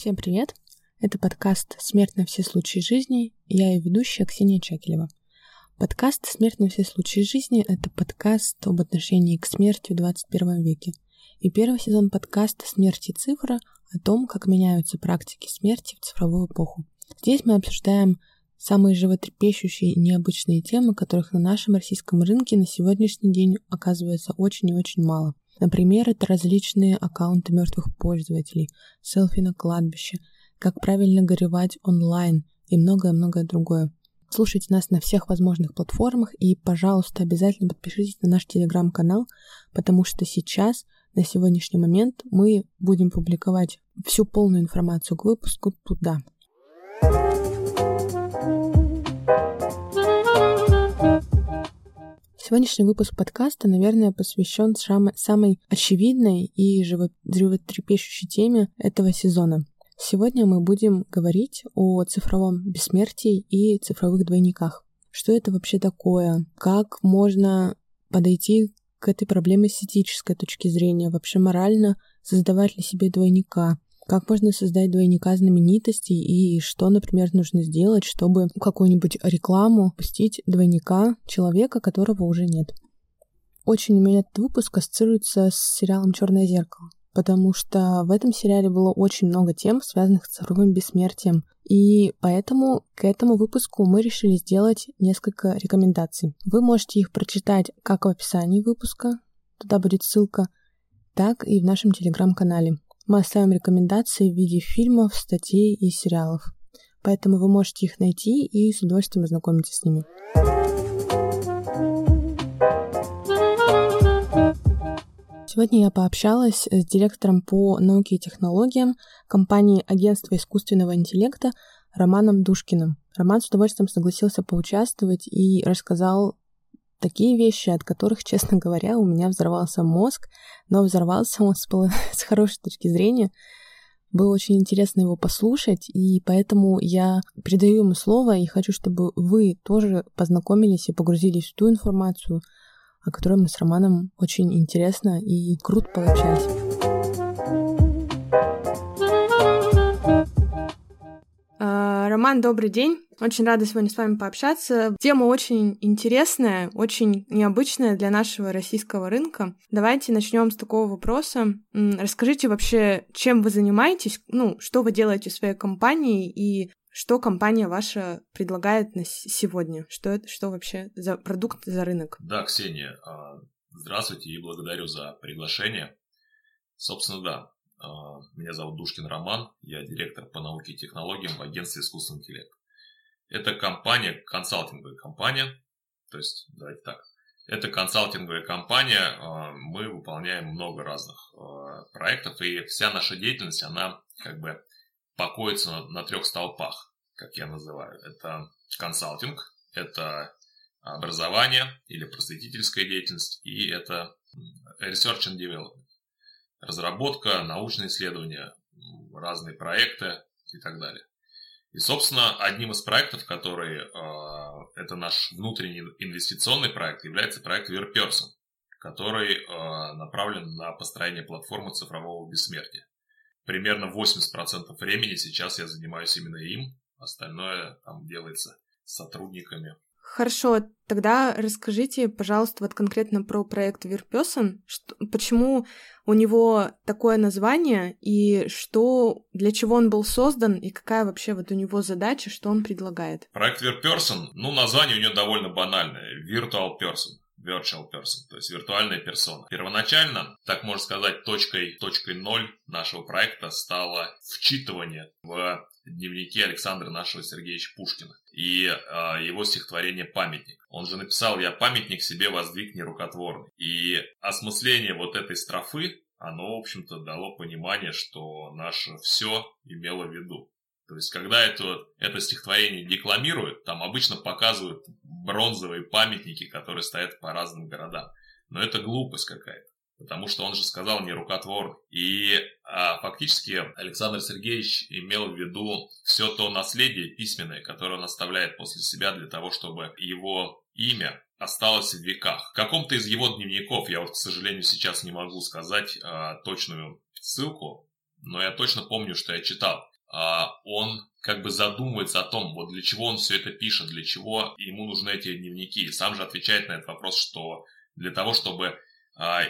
Всем привет! Это подкаст «Смерть на все случаи жизни» я ее ведущая Ксения Чакелева. Подкаст «Смерть на все случаи жизни» — это подкаст об отношении к смерти в 21 веке. И первый сезон подкаста «Смерть и цифра» о том, как меняются практики смерти в цифровую эпоху. Здесь мы обсуждаем самые животрепещущие и необычные темы, которых на нашем российском рынке на сегодняшний день оказывается очень и очень мало. Например, это различные аккаунты мертвых пользователей, селфи на кладбище, как правильно горевать онлайн и многое-многое другое. Слушайте нас на всех возможных платформах и, пожалуйста, обязательно подпишитесь на наш телеграм-канал, потому что сейчас, на сегодняшний момент, мы будем публиковать всю полную информацию к выпуску туда. Сегодняшний выпуск подкаста, наверное, посвящен самой очевидной и животрепещущей теме этого сезона. Сегодня мы будем говорить о цифровом бессмертии и цифровых двойниках. Что это вообще такое? Как можно подойти к этой проблеме с этической точки зрения? Вообще морально создавать ли себе двойника? Как можно создать двойника знаменитостей и что, например, нужно сделать, чтобы какую-нибудь рекламу пустить двойника человека, которого уже нет. Очень у меня этот выпуск ассоциируется с сериалом Черное зеркало, потому что в этом сериале было очень много тем, связанных с цифровым бессмертием. И поэтому к этому выпуску мы решили сделать несколько рекомендаций. Вы можете их прочитать как в описании выпуска, туда будет ссылка, так и в нашем телеграм-канале. Мы оставим рекомендации в виде фильмов, статей и сериалов. Поэтому вы можете их найти и с удовольствием ознакомиться с ними. Сегодня я пообщалась с директором по науке и технологиям компании Агентства искусственного интеллекта Романом Душкиным. Роман с удовольствием согласился поучаствовать и рассказал такие вещи, от которых, честно говоря, у меня взорвался мозг, но взорвался он с, с хорошей точки зрения. Было очень интересно его послушать, и поэтому я передаю ему слово и хочу, чтобы вы тоже познакомились и погрузились в ту информацию, о которой мы с Романом очень интересно и круто пообщались. Роман, добрый день. Очень рада сегодня с вами пообщаться. Тема очень интересная, очень необычная для нашего российского рынка. Давайте начнем с такого вопроса. Расскажите вообще, чем вы занимаетесь, ну, что вы делаете в своей компании и что компания ваша предлагает на сегодня? Что это, что вообще за продукт, за рынок? Да, Ксения, а, здравствуйте и благодарю за приглашение. Собственно, да, меня зовут Душкин Роман, я директор по науке и технологиям в агентстве искусственного интеллекта. Это компания, консалтинговая компания, то есть, давайте так, это консалтинговая компания, а, мы выполняем много разных а, проектов, и вся наша деятельность, она как бы покоится на трех столпах, как я называю. Это консалтинг, это образование или просветительская деятельность, и это research and development разработка, научные исследования, разные проекты и так далее. И, собственно, одним из проектов, который э, это наш внутренний инвестиционный проект, является проект VerPerson, который э, направлен на построение платформы цифрового бессмертия. Примерно 80% времени сейчас я занимаюсь именно им, остальное там делается сотрудниками Хорошо, тогда расскажите, пожалуйста, вот конкретно про проект Верпесон. Почему у него такое название и что, для чего он был создан и какая вообще вот у него задача, что он предлагает? Проект Верпесон, ну, название у него довольно банальное. Virtual Person virtual person, то есть виртуальная персона. Первоначально, так можно сказать, точкой, точкой ноль нашего проекта стало вчитывание в дневники Александра нашего Сергеевича Пушкина и э, его стихотворение «Памятник». Он же написал «Я памятник себе воздвиг нерукотворный». И осмысление вот этой строфы, оно, в общем-то, дало понимание, что наше все имело в виду. То есть, когда это, это стихотворение декламируют, там обычно показывают бронзовые памятники, которые стоят по разным городам. Но это глупость какая-то потому что он же сказал не рукотвор. И а, фактически Александр Сергеевич имел в виду все то наследие письменное, которое он оставляет после себя для того, чтобы его имя осталось в веках. В каком-то из его дневников, я вот, к сожалению, сейчас не могу сказать а, точную ссылку, но я точно помню, что я читал. а, он как бы задумывается о том, вот для чего он все это пишет, для чего ему нужны эти дневники. И сам же отвечает на этот вопрос, что для того, чтобы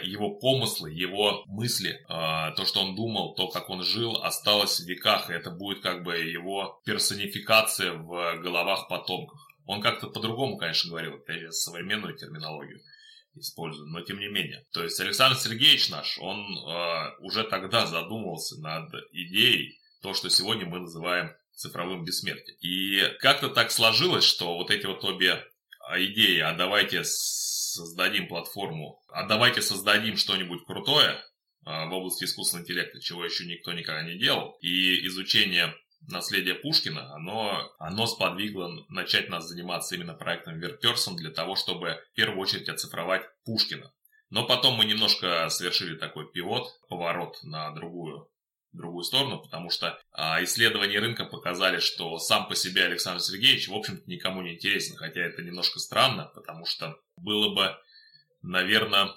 его помыслы, его мысли, а, то, что он думал, то, как он жил, осталось в веках, и это будет как бы его персонификация в головах потомков. Он как-то по-другому, конечно, говорил, это современную терминологию использую, но тем не менее. То есть Александр Сергеевич наш, он э, уже тогда задумывался над идеей, то, что сегодня мы называем цифровым бессмертием. И как-то так сложилось, что вот эти вот обе идеи, а давайте создадим платформу, а давайте создадим что-нибудь крутое а, в области искусственного интеллекта, чего еще никто никогда не делал, и изучение наследия Пушкина, оно, оно сподвигло начать нас заниматься именно проектом Верперсон для того, чтобы в первую очередь оцифровать Пушкина. Но потом мы немножко совершили такой пивот, поворот на другую другую сторону, потому что а, исследования рынка показали, что сам по себе Александр Сергеевич, в общем-то, никому не интересен, хотя это немножко странно, потому что было бы, наверное,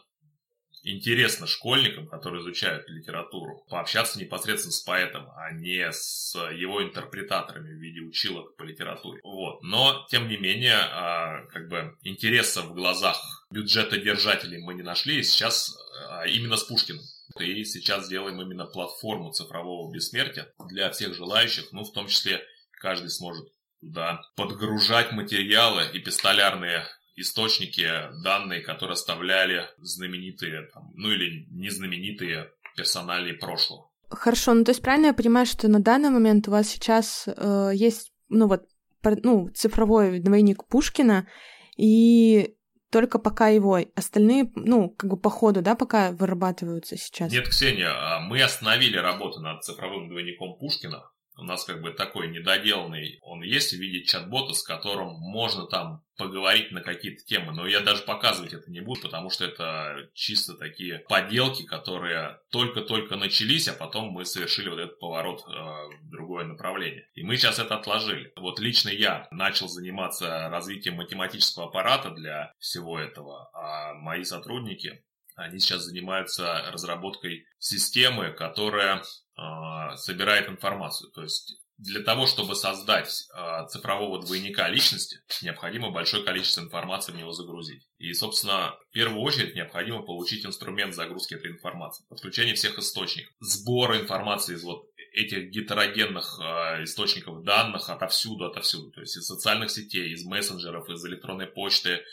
интересно школьникам, которые изучают литературу, пообщаться непосредственно с поэтом, а не с его интерпретаторами в виде училок по литературе. Вот. Но, тем не менее, а, как бы интереса в глазах бюджета держателей мы не нашли, и сейчас а, именно с Пушкиным и сейчас делаем именно платформу цифрового бессмертия для всех желающих, ну, в том числе каждый сможет туда подгружать материалы и пистолярные источники, данные, которые оставляли знаменитые, там, ну или не знаменитые персонали прошлого. Хорошо, ну то есть правильно я понимаю, что на данный момент у вас сейчас э, есть, ну вот, ну, цифровой двойник Пушкина, и только пока его. Остальные, ну, как бы по ходу, да, пока вырабатываются сейчас. Нет, Ксения, а мы остановили работу над цифровым двойником Пушкина у нас как бы такой недоделанный, он есть в виде чат-бота, с которым можно там поговорить на какие-то темы, но я даже показывать это не буду, потому что это чисто такие поделки, которые только-только начались, а потом мы совершили вот этот поворот э, в другое направление. И мы сейчас это отложили. Вот лично я начал заниматься развитием математического аппарата для всего этого, а мои сотрудники они сейчас занимаются разработкой системы, которая собирает информацию. То есть для того, чтобы создать э, цифрового двойника личности, необходимо большое количество информации в него загрузить. И, собственно, в первую очередь необходимо получить инструмент загрузки этой информации, подключение всех источников, сбора информации из вот этих гетерогенных э, источников данных отовсюду, отовсюду. То есть из социальных сетей, из мессенджеров, из электронной почты,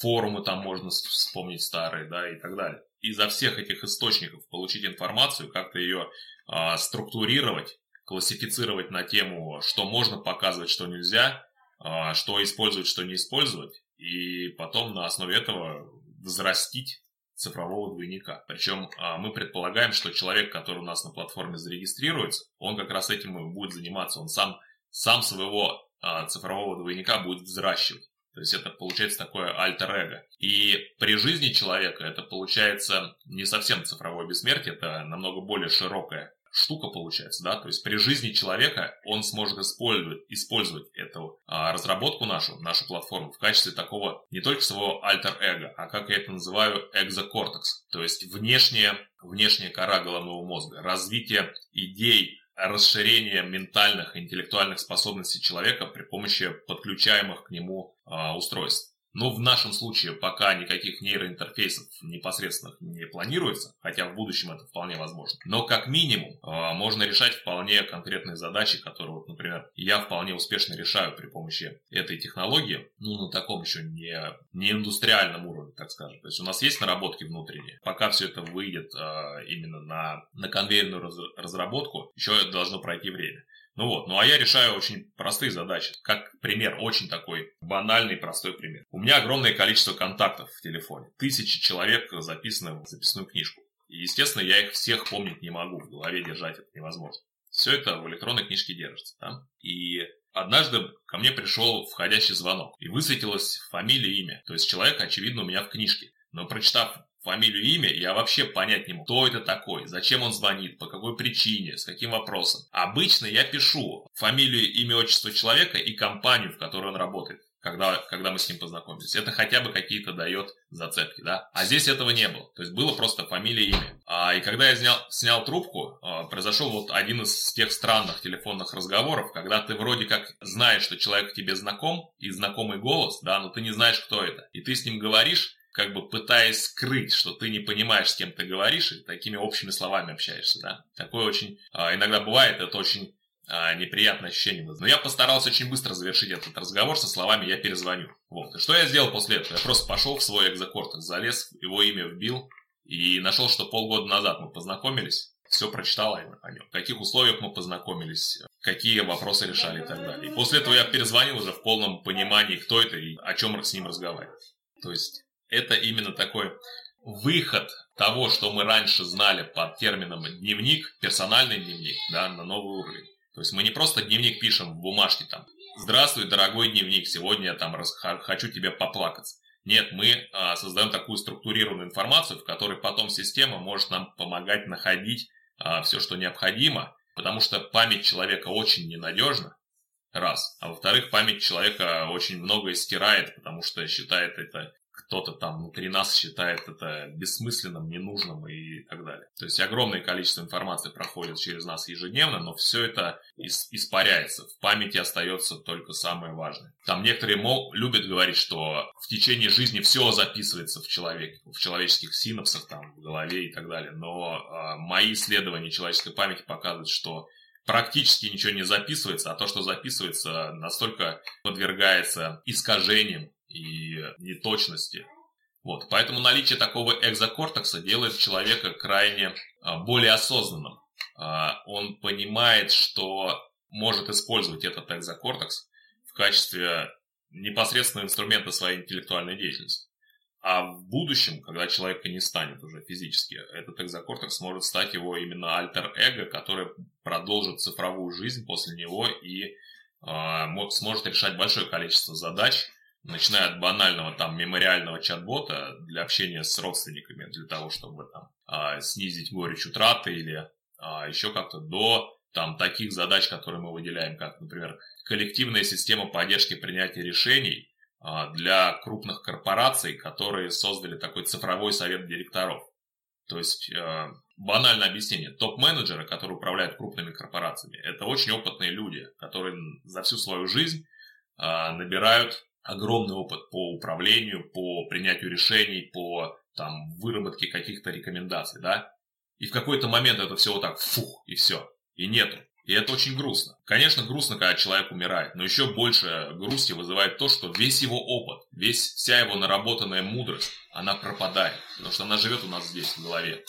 форумы там можно вспомнить старые, да, и так далее. Изо всех этих источников получить информацию, как-то ее э, структурировать, классифицировать на тему, что можно показывать, что нельзя, э, что использовать, что не использовать, и потом на основе этого взрастить цифрового двойника. Причем а, мы предполагаем, что человек, который у нас на платформе зарегистрируется, он как раз этим и будет заниматься. Он сам, сам своего а, цифрового двойника будет взращивать. То есть это получается такое альтер-эго. И при жизни человека это получается не совсем цифровое бессмертие, это намного более широкое штука получается, да, то есть при жизни человека он сможет использовать, использовать эту а, разработку нашу, нашу платформу в качестве такого не только своего альтер-эго, а как я это называю экзокортекс, то есть внешняя, внешняя кора головного мозга, развитие идей, расширение ментальных и интеллектуальных способностей человека при помощи подключаемых к нему а, устройств. Но в нашем случае пока никаких нейроинтерфейсов непосредственно не планируется, хотя в будущем это вполне возможно. Но как минимум э, можно решать вполне конкретные задачи, которые, вот, например, я вполне успешно решаю при помощи этой технологии, ну, на таком еще не, не индустриальном уровне, так скажем. То есть у нас есть наработки внутренние. Пока все это выйдет э, именно на, на конвейерную раз, разработку, еще должно пройти время. Ну вот, ну а я решаю очень простые задачи. Как пример, очень такой банальный, простой пример. Меня огромное количество контактов в телефоне. Тысячи человек записаны в записную книжку. И, естественно, я их всех помнить не могу, в голове держать это невозможно. Все это в электронной книжке держится. Да? И однажды ко мне пришел входящий звонок, и высветилась фамилия и имя. То есть человек, очевидно, у меня в книжке. Но прочитав фамилию, имя, я вообще понять не могу, кто это такой, зачем он звонит, по какой причине, с каким вопросом. Обычно я пишу фамилию, имя, отчество человека и компанию, в которой он работает. Когда, когда мы с ним познакомились. Это хотя бы какие-то дает зацепки, да. А здесь этого не было. То есть было просто фамилия, имя. А, и когда я снял, снял трубку, а, произошел вот один из тех странных телефонных разговоров, когда ты вроде как знаешь, что человек тебе знаком, и знакомый голос, да, но ты не знаешь, кто это. И ты с ним говоришь, как бы пытаясь скрыть, что ты не понимаешь, с кем ты говоришь, и такими общими словами общаешься, да. Такое очень а, иногда бывает, это очень неприятное ощущение. Но я постарался очень быстро завершить этот разговор со словами «я перезвоню». Вот. И что я сделал после этого? Я просто пошел в свой экзокортекс, залез, его имя вбил и нашел, что полгода назад мы познакомились, все прочитал о нем, в каких условиях мы познакомились, какие вопросы решали и так далее. И после этого я перезвонил уже в полном понимании, кто это и о чем с ним разговаривать. То есть это именно такой выход того, что мы раньше знали под термином дневник, персональный дневник, да, на новый уровень. То есть мы не просто дневник пишем в бумажке там, здравствуй, дорогой дневник, сегодня я там рас... хочу тебе поплакаться. Нет, мы а, создаем такую структурированную информацию, в которой потом система может нам помогать находить а, все, что необходимо, потому что память человека очень ненадежна, раз. А во-вторых, память человека очень многое стирает, потому что считает это кто-то там внутри нас считает это бессмысленным, ненужным и так далее. То есть огромное количество информации проходит через нас ежедневно, но все это испаряется. В памяти остается только самое важное. Там некоторые мол, любят говорить, что в течение жизни все записывается в человеке, в человеческих синапсах, там, в голове и так далее. Но э, мои исследования человеческой памяти показывают, что практически ничего не записывается, а то, что записывается, настолько подвергается искажениям и неточности. Вот. Поэтому наличие такого экзокортекса делает человека крайне а, более осознанным. А, он понимает, что может использовать этот экзокортекс в качестве непосредственного инструмента своей интеллектуальной деятельности. А в будущем, когда человека не станет уже физически, этот экзокортекс может стать его именно альтер-эго, который продолжит цифровую жизнь после него и э, сможет решать большое количество задач, начиная от банального там мемориального чат-бота для общения с родственниками, для того, чтобы там а, снизить горечь утраты или а, еще как-то до там таких задач, которые мы выделяем, как, например, коллективная система поддержки принятия решений а, для крупных корпораций, которые создали такой цифровой совет директоров. То есть, а, банальное объяснение, топ-менеджеры, которые управляют крупными корпорациями, это очень опытные люди, которые за всю свою жизнь набирают огромный опыт по управлению, по принятию решений, по там, выработке каких-то рекомендаций, да, и в какой-то момент это все вот так фух, и все, и нету. И это очень грустно. Конечно, грустно, когда человек умирает, но еще больше грусти вызывает то, что весь его опыт, весь, вся его наработанная мудрость, она пропадает, потому что она живет у нас здесь, в голове.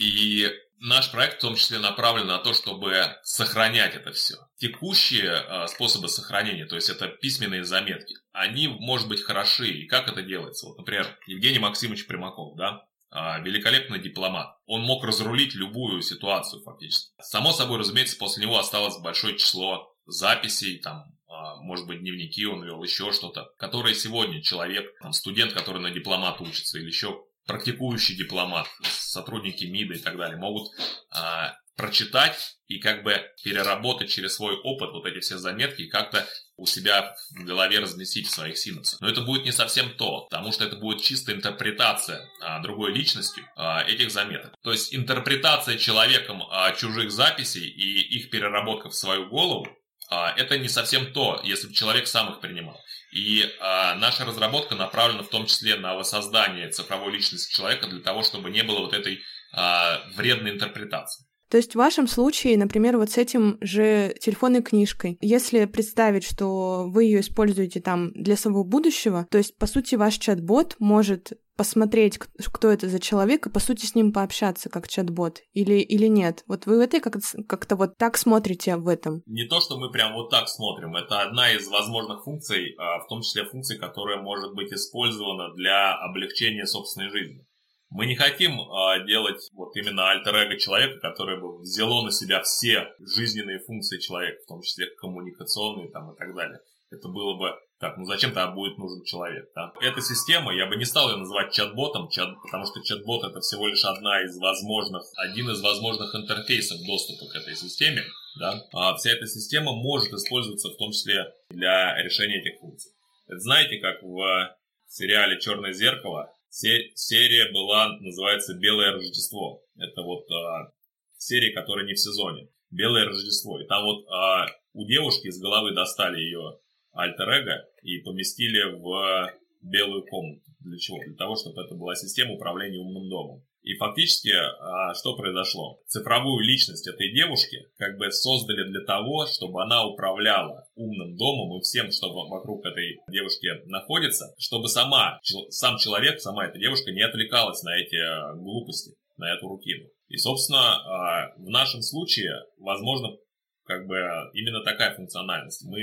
И Наш проект в том числе направлен на то, чтобы сохранять это все. Текущие э, способы сохранения, то есть это письменные заметки, они, может быть, хороши. И как это делается? Вот, например, Евгений Максимович Примаков, да, э, великолепный дипломат. Он мог разрулить любую ситуацию фактически. Само собой, разумеется, после него осталось большое число записей, там, э, может быть, дневники он вел, еще что-то, которые сегодня человек, там, студент, который на дипломат учится, или еще практикующий дипломат, сотрудники МИДа и так далее, могут а, прочитать и как бы переработать через свой опыт вот эти все заметки и как-то у себя в голове разместить в своих синапсах. Но это будет не совсем то, потому что это будет чисто интерпретация а, другой личностью а, этих заметок. То есть интерпретация человеком а, чужих записей и их переработка в свою голову, это не совсем то, если бы человек сам их принимал. И наша разработка направлена в том числе на воссоздание цифровой личности человека для того, чтобы не было вот этой вредной интерпретации. То есть в вашем случае, например, вот с этим же телефонной книжкой, если представить, что вы ее используете там для своего будущего, то есть, по сути, ваш чат-бот может посмотреть, кто это за человек, и, по сути, с ним пообщаться как чат-бот, или, или нет? Вот вы это как- как-то вот так смотрите в этом? Не то, что мы прям вот так смотрим, это одна из возможных функций, а, в том числе функций, которая может быть использована для облегчения собственной жизни. Мы не хотим а, делать вот именно альтер-эго человека, который бы взяло на себя все жизненные функции человека, в том числе коммуникационные там и так далее. Это было бы так, ну зачем тогда будет нужен человек, да? Эта система, я бы не стал ее называть чат-ботом, чат, потому что чат-бот это всего лишь одна из возможных, один из возможных интерфейсов доступа к этой системе, да? А вся эта система может использоваться в том числе для решения этих функций. Это знаете, как в сериале «Черное зеркало» серия была, называется «Белое Рождество». Это вот а, серия, которая не в сезоне. «Белое Рождество». И там вот а, у девушки с головы достали ее альтер-эго и поместили в белую комнату. Для чего? Для того, чтобы это была система управления умным домом. И фактически, а, что произошло? Цифровую личность этой девушки как бы создали для того, чтобы она управляла умным домом и всем, что вокруг этой девушки находится, чтобы сама, сам человек, сама эта девушка не отвлекалась на эти а, глупости, на эту рутину. И, собственно, а, в нашем случае, возможно, как бы именно такая функциональность. Мы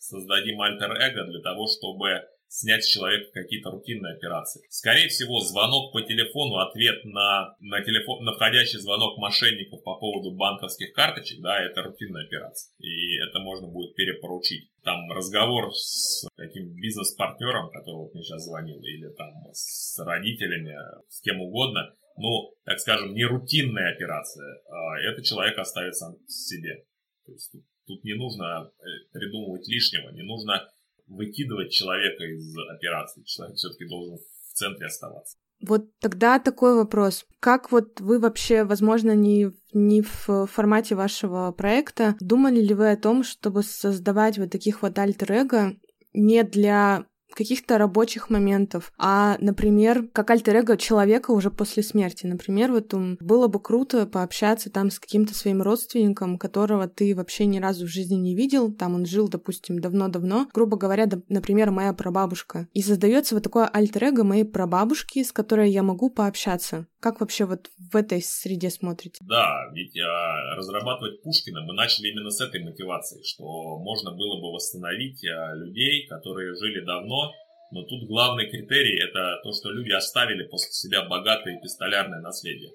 создадим альтер-эго для того, чтобы снять с человека какие-то рутинные операции. Скорее всего, звонок по телефону, ответ на, на, телефон, на входящий звонок мошенников по поводу банковских карточек, да, это рутинная операция. И это можно будет перепоручить. Там разговор с каким бизнес-партнером, который вот мне сейчас звонил, или там с родителями, с кем угодно, ну, так скажем, не рутинная операция, а этот человек оставит сам себе. То есть тут, тут не нужно э, придумывать лишнего, не нужно выкидывать человека из операции. Человек все-таки должен в центре оставаться. Вот тогда такой вопрос. Как вот вы вообще, возможно, не, не в формате вашего проекта, думали ли вы о том, чтобы создавать вот таких вот альтер-эго не для каких-то рабочих моментов, а, например, как альтер человека уже после смерти. Например, вот было бы круто пообщаться там с каким-то своим родственником, которого ты вообще ни разу в жизни не видел, там он жил, допустим, давно-давно, грубо говоря, например, моя прабабушка. И создается вот такое альтер моей прабабушки, с которой я могу пообщаться. Как вообще вот в этой среде смотрите? Да, ведь а, разрабатывать Пушкина мы начали именно с этой мотивации, что можно было бы восстановить а, людей, которые жили давно, но тут главный критерий это то, что люди оставили после себя богатое эпистолярное наследие.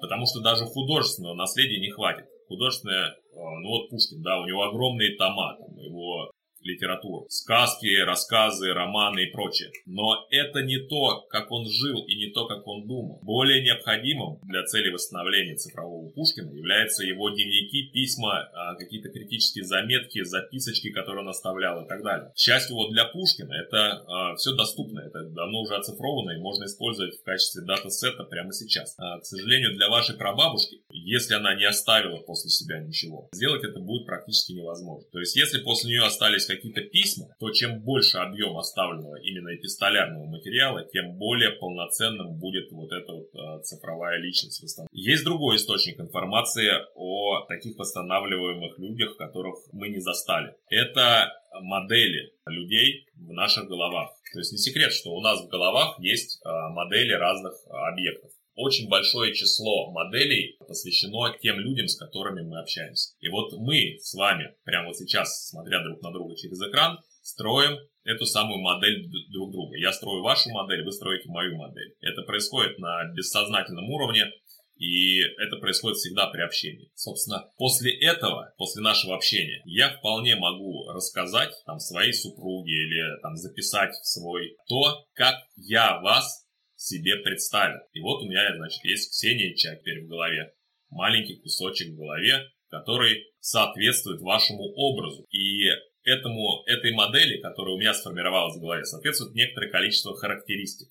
Потому что даже художественного наследия не хватит. Художественное, а, ну вот Пушкин, да, у него огромные тома, там, его литературу. Сказки, рассказы, романы и прочее. Но это не то, как он жил и не то, как он думал. Более необходимым для цели восстановления цифрового Пушкина являются его дневники, письма, а, какие-то критические заметки, записочки, которые он оставлял и так далее. К счастью, вот для Пушкина это а, все доступно, это давно уже оцифровано и можно использовать в качестве дата-сета прямо сейчас. А, к сожалению, для вашей прабабушки, если она не оставила после себя ничего, сделать это будет практически невозможно. То есть, если после нее остались какие-то письма, то чем больше объем оставленного именно эпистолярного материала, тем более полноценным будет вот эта вот э, цифровая личность Есть другой источник информации о таких восстанавливаемых людях, которых мы не застали. Это модели людей в наших головах. То есть не секрет, что у нас в головах есть э, модели разных объектов очень большое число моделей посвящено тем людям, с которыми мы общаемся. И вот мы с вами, прямо вот сейчас, смотря друг на друга через экран, строим эту самую модель друг друга. Я строю вашу модель, вы строите мою модель. Это происходит на бессознательном уровне, и это происходит всегда при общении. Собственно, после этого, после нашего общения, я вполне могу рассказать там своей супруге или там записать в свой то, как я вас себе представил. И вот у меня, значит, есть Ксения теперь в голове. Маленький кусочек в голове, который соответствует вашему образу. И этому, этой модели, которая у меня сформировалась в голове, соответствует некоторое количество характеристик.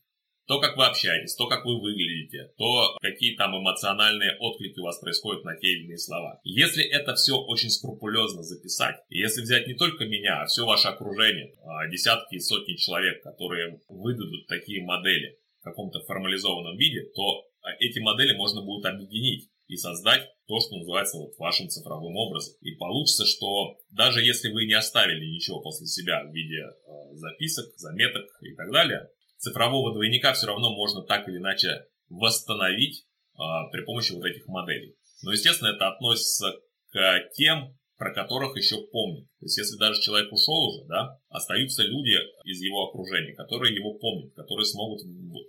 То, как вы общаетесь, то, как вы выглядите, то, какие там эмоциональные отклики у вас происходят на те или иные слова. Если это все очень скрупулезно записать, если взять не только меня, а все ваше окружение, а, десятки и сотни человек, которые выдадут такие модели, каком-то формализованном виде, то а, эти модели можно будет объединить и создать то, что называется вот вашим цифровым образом. И получится, что даже если вы не оставили ничего после себя в виде э, записок, заметок и так далее, цифрового двойника все равно можно так или иначе восстановить э, при помощи вот этих моделей. Но, естественно, это относится к тем про которых еще помнят. То есть, если даже человек ушел уже, да, остаются люди из его окружения, которые его помнят, которые смогут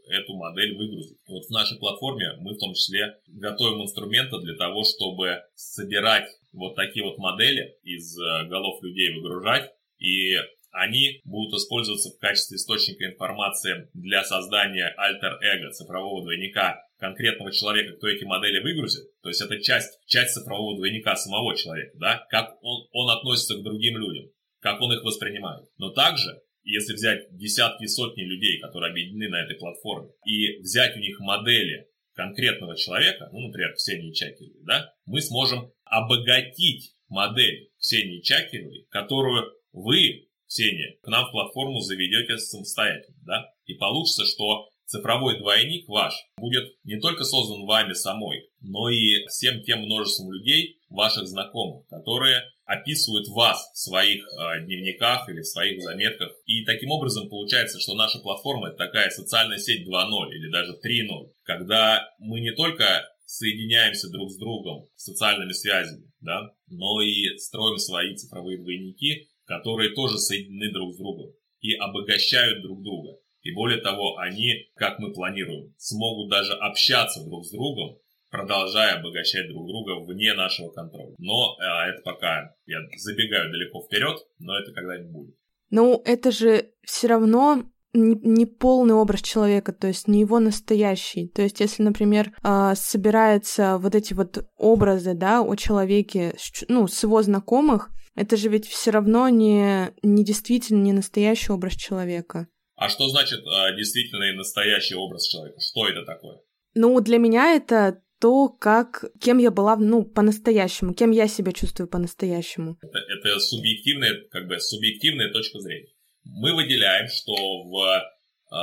эту модель выгрузить. И вот в нашей платформе мы в том числе готовим инструменты для того, чтобы собирать вот такие вот модели из э, голов людей, выгружать и они будут использоваться в качестве источника информации для создания альтер-эго, цифрового двойника конкретного человека, кто эти модели выгрузит. То есть это часть, часть цифрового двойника самого человека, да, как он, он относится к другим людям, как он их воспринимает. Но также если взять десятки, сотни людей, которые объединены на этой платформе, и взять у них модели конкретного человека, ну, например, Ксении Чакиревой, да, мы сможем обогатить модель Ксении Чакиревой, которую вы, Ксения, к нам в платформу заведете самостоятельно, да, и получится, что цифровой двойник ваш будет не только создан вами самой, но и всем тем множеством людей, ваших знакомых, которые описывают вас в своих э, дневниках или в своих заметках. И таким образом получается, что наша платформа это такая социальная сеть 2.0 или даже 3.0, когда мы не только соединяемся друг с другом социальными связями, да, но и строим свои цифровые двойники, которые тоже соединены друг с другом и обогащают друг друга. И более того, они, как мы планируем, смогут даже общаться друг с другом, продолжая обогащать друг друга вне нашего контроля. Но а, это пока я забегаю далеко вперед, но это когда-нибудь будет. Ну, это же все равно не полный образ человека, то есть не его настоящий. То есть, если, например, а, собираются вот эти вот образы, да, о человеке, ну, с его знакомых, это же ведь все равно не, не действительно не настоящий образ человека. А что значит э, действительно настоящий образ человека? Что это такое? Ну, для меня это то, как, кем я была, ну, по-настоящему, кем я себя чувствую по-настоящему. Это, это субъективная, как бы, субъективная точка зрения. Мы выделяем, что в, э,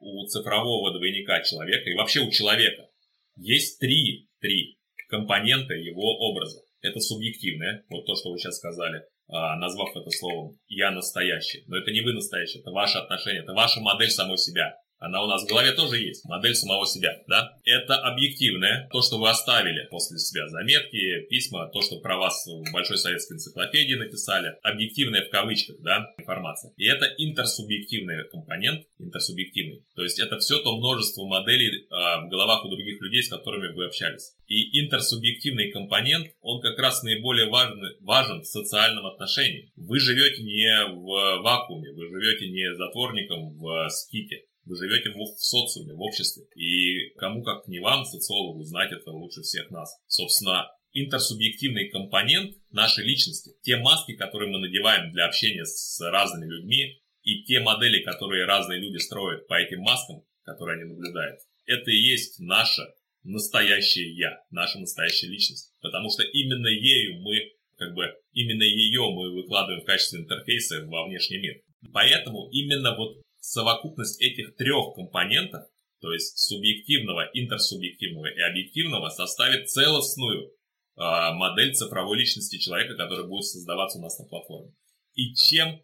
у цифрового двойника человека и вообще у человека есть три, три компонента его образа. Это субъективное, вот то, что вы сейчас сказали. А, назвав это словом «я настоящий». Но это не вы настоящий, это ваше отношение, это ваша модель самой себя. Она у нас в голове тоже есть, модель самого себя, да? Это объективное, то, что вы оставили после себя, заметки, письма, то, что про вас в Большой советской энциклопедии написали, объективная в кавычках, да, информация. И это интерсубъективный компонент, интерсубъективный. То есть это все то множество моделей э, в головах у других людей, с которыми вы общались. И интерсубъективный компонент, он как раз наиболее важен, важен в социальном отношении. Вы живете не в вакууме, вы живете не затворником в ските вы живете в, в социуме, в обществе. И кому как не вам, социологу, знать это лучше всех нас. Собственно, интерсубъективный компонент нашей личности, те маски, которые мы надеваем для общения с разными людьми, и те модели, которые разные люди строят по этим маскам, которые они наблюдают, это и есть наше настоящее я, наша настоящая личность. Потому что именно ею мы, как бы, именно ее мы выкладываем в качестве интерфейса во внешний мир. Поэтому именно вот совокупность этих трех компонентов, то есть субъективного, интерсубъективного и объективного, составит целостную э, модель цифровой личности человека, которая будет создаваться у нас на платформе. И чем э,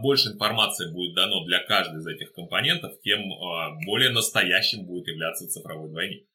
больше информации будет дано для каждой из этих компонентов, тем э, более настоящим будет являться цифровой двойник.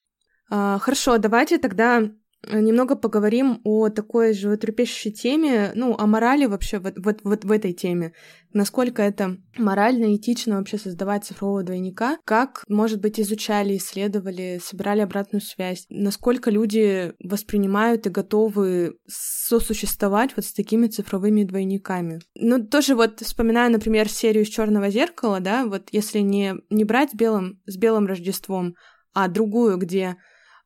Хорошо, давайте тогда немного поговорим о такой животрепещущей теме, ну, о морали вообще вот, вот, вот в этой теме. Насколько это морально, этично вообще создавать цифрового двойника, как, может быть, изучали, исследовали, собирали обратную связь, насколько люди воспринимают и готовы сосуществовать вот с такими цифровыми двойниками. Ну, тоже вот вспоминаю, например, серию из Черного зеркала, да, вот если не, не брать белым, с белым Рождеством, а другую, где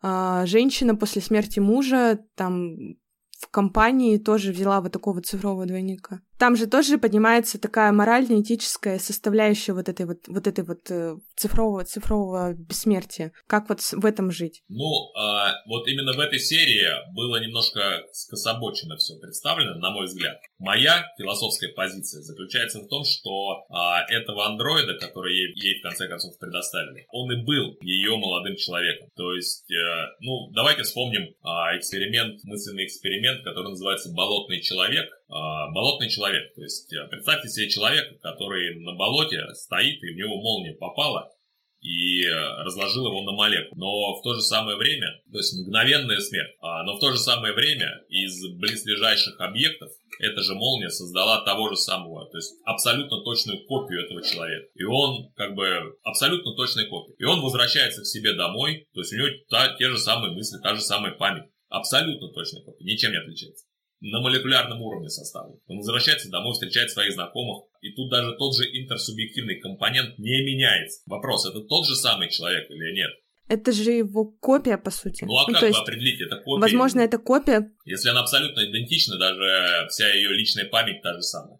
женщина после смерти мужа там в компании тоже взяла вот такого цифрового двойника. Там же тоже поднимается такая морально-этическая составляющая вот этой вот, вот этой вот э, цифрового, цифрового бессмертия. Как вот в этом жить? Ну, э, вот именно в этой серии было немножко скособочено все представлено, на мой взгляд. Моя философская позиция заключается в том, что э, этого андроида, который ей, ей в конце концов предоставили, он и был ее молодым человеком. То есть, э, ну, давайте вспомним э, эксперимент, мысленный эксперимент, который называется «Болотный человек», болотный человек. То есть э, представьте себе человека, который на болоте стоит, и в него молния попала, и э, разложил его на молекулы. Но в то же самое время, то есть мгновенная смерть, а, но в то же самое время из близлежащих объектов эта же молния создала того же самого, то есть абсолютно точную копию этого человека. И он как бы абсолютно точная копия. И он возвращается к себе домой, то есть у него та, те же самые мысли, та же самая память. Абсолютно точная копия, ничем не отличается на молекулярном уровне состава. Он возвращается домой, встречает своих знакомых, и тут даже тот же интерсубъективный компонент не меняется. Вопрос, это тот же самый человек или нет? Это же его копия, по сути. Ну а ну, как вы есть, определите, это копия? Возможно, это копия. Если она абсолютно идентична, даже вся ее личная память та же самая.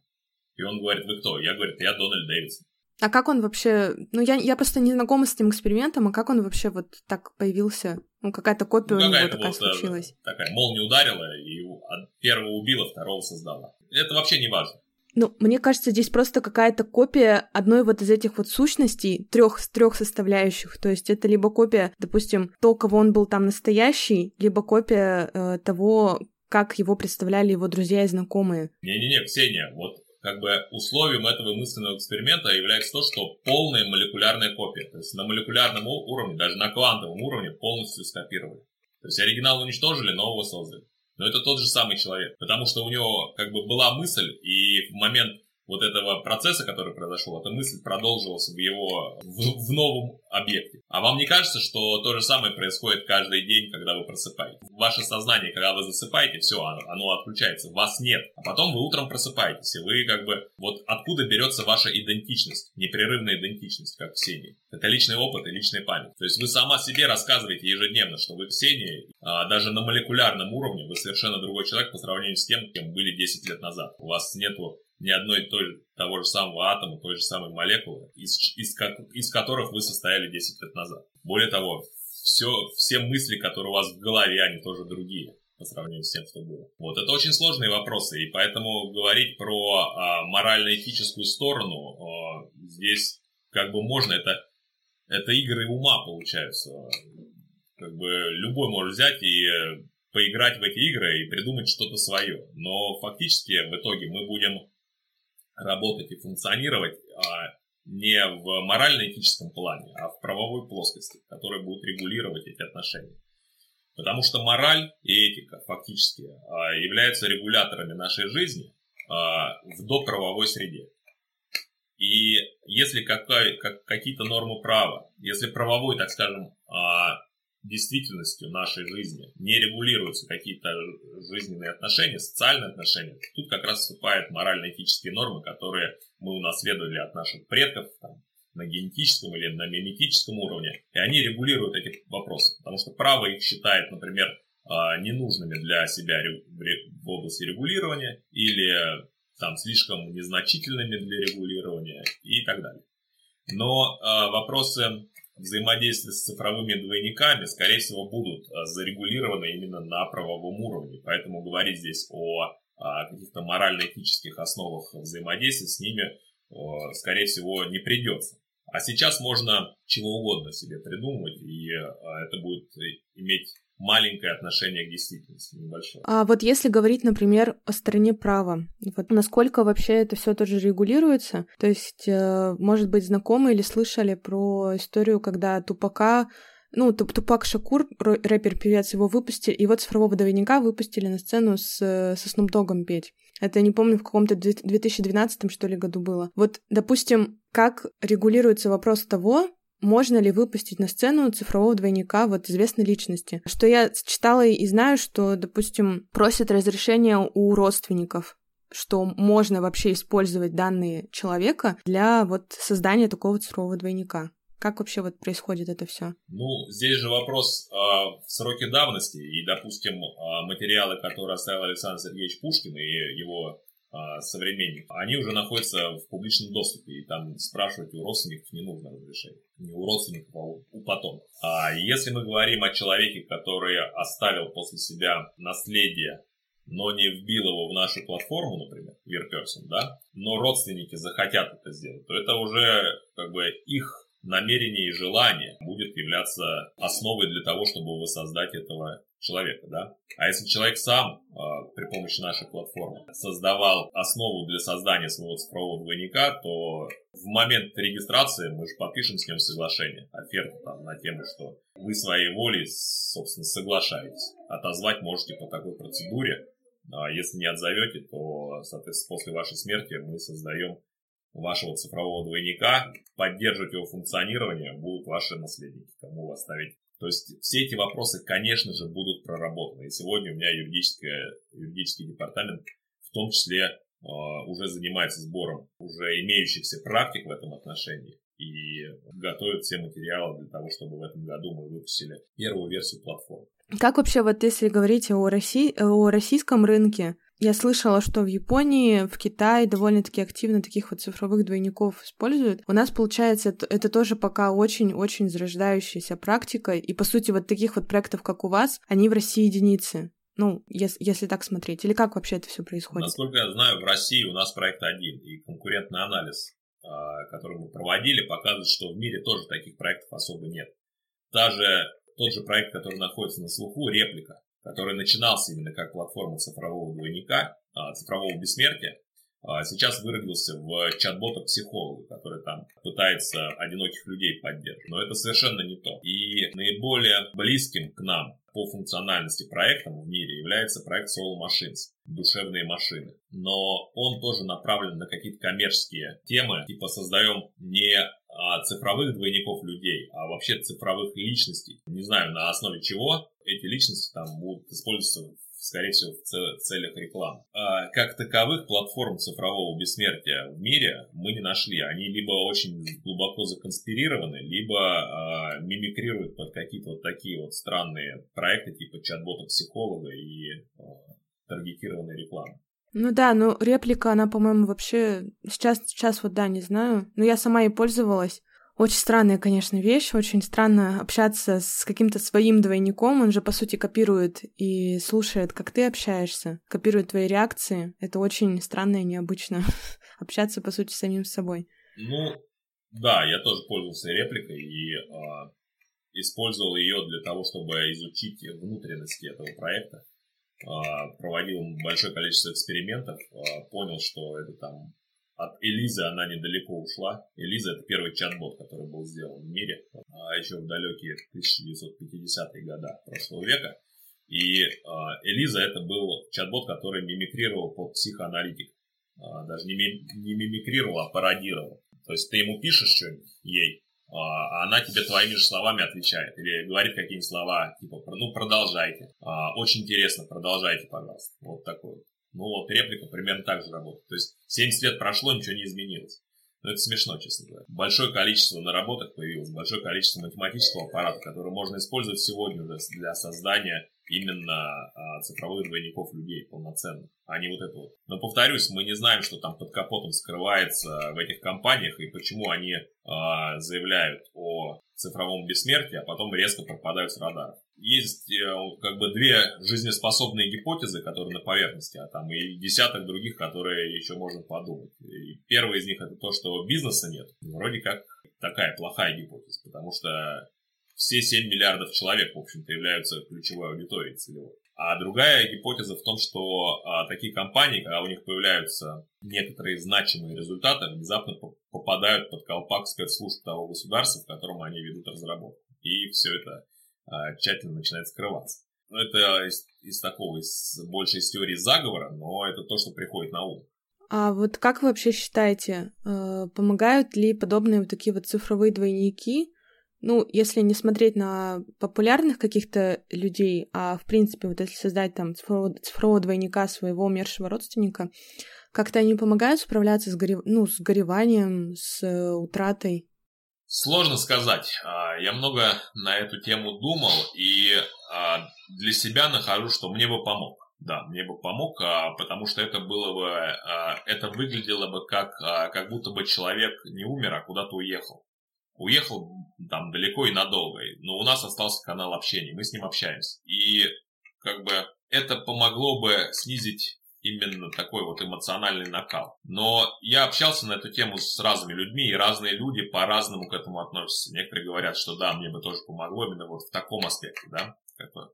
И он говорит, вы кто? Я говорю, я Дональд Дэвидсон. А как он вообще... Ну, я, я просто не знакома с этим экспериментом, а как он вообще вот так появился? Ну, какая-то копия ну, у него такая вот, случилась. Такая молния ударила, и первого убила, второго создала. Это вообще не важно. Ну, мне кажется, здесь просто какая-то копия одной вот из этих вот сущностей, трех трех составляющих. То есть это либо копия, допустим, то, кого он был там настоящий, либо копия э, того, как его представляли его друзья и знакомые. Не-не-не, Ксения, вот как бы условием этого мысленного эксперимента является то, что полная молекулярная копия. То есть на молекулярном уровне, даже на квантовом уровне полностью скопировали. То есть оригинал уничтожили, нового создали. Но это тот же самый человек, потому что у него как бы была мысль, и в момент вот этого процесса, который произошел, эта мысль продолжилась в его, в, в новом объекте. А вам не кажется, что то же самое происходит каждый день, когда вы просыпаетесь? Ваше сознание, когда вы засыпаете, все, оно, оно отключается, вас нет. А потом вы утром просыпаетесь, и вы как бы, вот откуда берется ваша идентичность, непрерывная идентичность, как Ксении? Это личный опыт и личная память. То есть вы сама себе рассказываете ежедневно, что вы Ксения, а даже на молекулярном уровне вы совершенно другой человек по сравнению с тем, кем были 10 лет назад. У вас нету ни одной той, того же самого атома, той же самой молекулы, из, из, из которых вы состояли 10 лет назад. Более того, все, все мысли, которые у вас в голове, они тоже другие по сравнению с тем, что было. Вот, это очень сложные вопросы, и поэтому говорить про а, морально-этическую сторону а, здесь как бы можно, это, это игры ума получаются. Как бы любой может взять и поиграть в эти игры и придумать что-то свое. Но фактически в итоге мы будем работать и функционировать а, не в морально-этическом плане, а в правовой плоскости, которая будет регулировать эти отношения. Потому что мораль и этика фактически а, являются регуляторами нашей жизни а, в доправовой среде. И если какая, как, какие-то нормы права, если правовой, так скажем, действительностью нашей жизни не регулируются какие-то жизненные отношения, социальные отношения, тут как раз вступают морально-этические нормы, которые мы унаследовали от наших предков там, на генетическом или на миметическом уровне, и они регулируют эти вопросы, потому что право их считает, например, а, ненужными для себя в области регулирования или там слишком незначительными для регулирования и так далее. Но э, вопросы взаимодействия с цифровыми двойниками, скорее всего, будут а, зарегулированы именно на правовом уровне. Поэтому говорить здесь о, о каких-то морально-этических основах взаимодействия с ними, скорее всего, не придется. А сейчас можно чего угодно себе придумывать, и а, это будет иметь маленькое отношение к действительности, небольшое. А вот если говорить, например, о стороне права, вот насколько вообще это все тоже регулируется? То есть, э, может быть, знакомы или слышали про историю, когда Тупака ну, Тупак Шакур, рэпер-певец, его выпустили, его цифрового двойника выпустили на сцену с, со Снуп Догом петь. Это, не помню, в каком-то 2012 что ли году было. Вот, допустим, как регулируется вопрос того, можно ли выпустить на сцену цифрового двойника вот известной личности. Что я читала и знаю, что, допустим, просят разрешения у родственников что можно вообще использовать данные человека для вот создания такого цифрового двойника. Как вообще вот происходит это все? Ну, здесь же вопрос э, сроке давности. И, допустим, э, материалы, которые оставил Александр Сергеевич Пушкин и его современник, они уже находятся в публичном доступе, и там спрашивать у родственников не нужно разрешение. Не у родственников, а у, у потомков. А если мы говорим о человеке, который оставил после себя наследие, но не вбил его в нашу платформу, например, Weirperson, да, но родственники захотят это сделать, то это уже как бы их намерение и желание будет являться основой для того, чтобы воссоздать этого человека, да. А если человек сам э, при помощи нашей платформы создавал основу для создания своего цифрового двойника, то в момент регистрации мы же подпишем с ним соглашение, оферту там на тему, что вы своей волей, собственно, соглашаетесь. Отозвать можете по такой процедуре. А если не отзовете, то, соответственно, после вашей смерти мы создаем вашего цифрового двойника, поддерживать его функционирование будут ваши наследники, кому оставить. То есть все эти вопросы, конечно же, будут проработаны. И сегодня у меня юридический департамент в том числе э, уже занимается сбором уже имеющихся практик в этом отношении и готовит все материалы для того, чтобы в этом году мы выпустили первую версию платформы. Как вообще, вот если говорить о, России, о российском рынке, Я слышала, что в Японии, в Китае довольно-таки активно таких вот цифровых двойников используют. У нас, получается, это, тоже пока очень-очень зарождающаяся практика, и, по сути, вот таких вот проектов, как у вас, они в России единицы. Ну, если, если так смотреть. Или как вообще это все происходит? Насколько я знаю, в России у нас проект один, и конкурентный анализ, а, который мы проводили, показывает, что в мире тоже таких проектов особо нет. Даже тот же проект, который находится на слуху, реплика, который начинался именно как платформа цифрового двойника, а, цифрового бессмертия, а, сейчас выродился в чат-бота психолога, который там пытается одиноких людей поддерживать. Но это совершенно не то. И наиболее близким к нам по функциональности проектом в мире является проект Soul Machines душевные машины. Но он тоже направлен на какие-то коммерческие темы, типа создаем не цифровых двойников людей, а вообще цифровых личностей. Не знаю, на основе чего эти личности там будут использоваться скорее всего, в целях рекламы. А как таковых платформ цифрового бессмертия в мире мы не нашли. Они либо очень глубоко законспирированы, либо а, мимикрируют под какие-то вот такие вот странные проекты, типа чат-бота психолога и а, таргетированной рекламы. Ну да, ну реплика, она, по-моему, вообще сейчас, сейчас вот да, не знаю. Но я сама ей пользовалась. Очень странная, конечно, вещь, очень странно общаться с каким-то своим двойником, он же, по сути, копирует и слушает, как ты общаешься, копирует твои реакции. Это очень странно и необычно общаться, по сути, самим собой. Ну, да, я тоже пользовался репликой и э, использовал ее для того, чтобы изучить внутренности этого проекта. Э, проводил большое количество экспериментов, э, понял, что это там от Элизы она недалеко ушла. Элиза это первый чат-бот, который был сделан в мире, а еще в далекие 1950-е годы прошлого века. И а, Элиза это был чат-бот, который мимикрировал под психоаналитик. А, даже не, мимикрировал, а пародировал. То есть ты ему пишешь что-нибудь ей, а она тебе твоими же словами отвечает. Или говорит какие-нибудь слова, типа, ну, продолжайте. Очень интересно, продолжайте, пожалуйста. Вот такой. Ну вот, реплика примерно так же работает. То есть 70 лет прошло, ничего не изменилось. Но это смешно, честно говоря. Большое количество наработок появилось, большое количество математического аппарата, который можно использовать сегодня уже для создания именно а, цифровых двойников людей полноценно, а не вот это вот. Но повторюсь, мы не знаем, что там под капотом скрывается в этих компаниях и почему они а, заявляют о цифровом бессмертии, а потом резко пропадают с радаров. Есть э, как бы две жизнеспособные гипотезы, которые на поверхности, а там и десяток других, которые еще можно подумать. И первая из них это то, что бизнеса нет. Вроде как такая плохая гипотеза, потому что все 7 миллиардов человек, в общем-то, являются ключевой аудиторией целевой. А другая гипотеза в том, что а, такие компании, когда у них появляются некоторые значимые результаты, внезапно попадают под колпак спецслужб того государства, в котором они ведут разработку. И все это а, тщательно начинает скрываться. Ну, это из, из такого, из, больше из теории заговора, но это то, что приходит на ум. А вот как вы вообще считаете, э, помогают ли подобные вот такие вот цифровые двойники ну, если не смотреть на популярных каких-то людей, а в принципе, вот если создать там цифрового, цифрового двойника своего умершего родственника, как-то они помогают справляться с, горе... ну, с гореванием, с утратой? Сложно сказать. А, я много на эту тему думал и а, для себя нахожу, что мне бы помог. Да, мне бы помог, а, потому что это было бы, это выглядело бы как, как будто бы человек не умер, а куда-то уехал уехал там далеко и надолго, но у нас остался канал общения, мы с ним общаемся. И как бы это помогло бы снизить именно такой вот эмоциональный накал. Но я общался на эту тему с разными людьми, и разные люди по-разному к этому относятся. Некоторые говорят, что да, мне бы тоже помогло именно вот в таком аспекте, да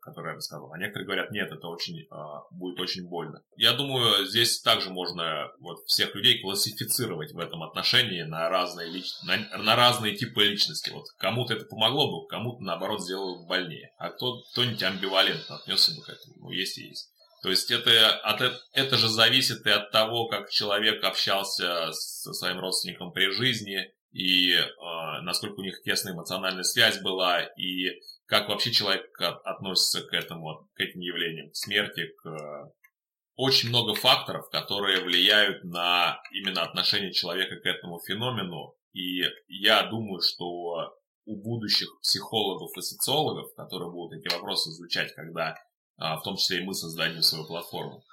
который я рассказал. А некоторые говорят, нет, это очень, а, будет очень больно. Я думаю, здесь также можно вот всех людей классифицировать в этом отношении на разные, лич... на, на разные типы личности. Вот кому-то это помогло бы, кому-то наоборот сделало бы больнее. А кто, кто-нибудь амбивалентно отнесся бы к этому. Ну, есть и есть. То есть это, от, это же зависит и от того, как человек общался со своим родственником при жизни, и э, насколько у них тесная эмоциональная связь была, и как вообще человек относится к этому, к этим явлениям, к смерти, к очень много факторов, которые влияют на именно отношение человека к этому феномену. И я думаю, что у будущих психологов и социологов, которые будут эти вопросы изучать, когда, а, в том числе и мы создадим свою платформу,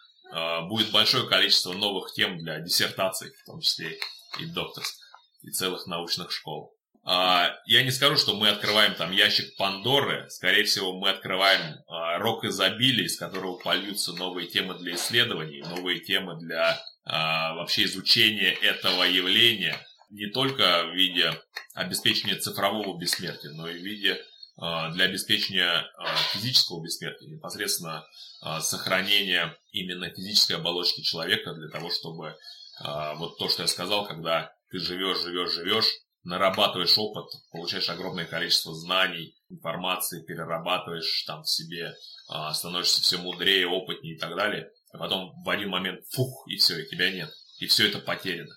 будет большое количество новых тем для диссертаций, в том числе и докторских, и целых научных школ. А, я не скажу, что мы открываем там ящик Пандоры. Скорее всего, мы открываем а, рок изобилия, из которого польются новые темы для исследований, новые темы для а, вообще изучения этого явления. Не только в виде обеспечения цифрового бессмертия, но и в виде для обеспечения физического бессмертия, непосредственно сохранения именно физической оболочки человека для того, чтобы вот то, что я сказал, когда ты живешь, живешь, живешь, нарабатываешь опыт, получаешь огромное количество знаний, информации, перерабатываешь там в себе, а, становишься все мудрее, опытнее и так далее. А потом в один момент фух, и все, и тебя нет. И все это потеряно.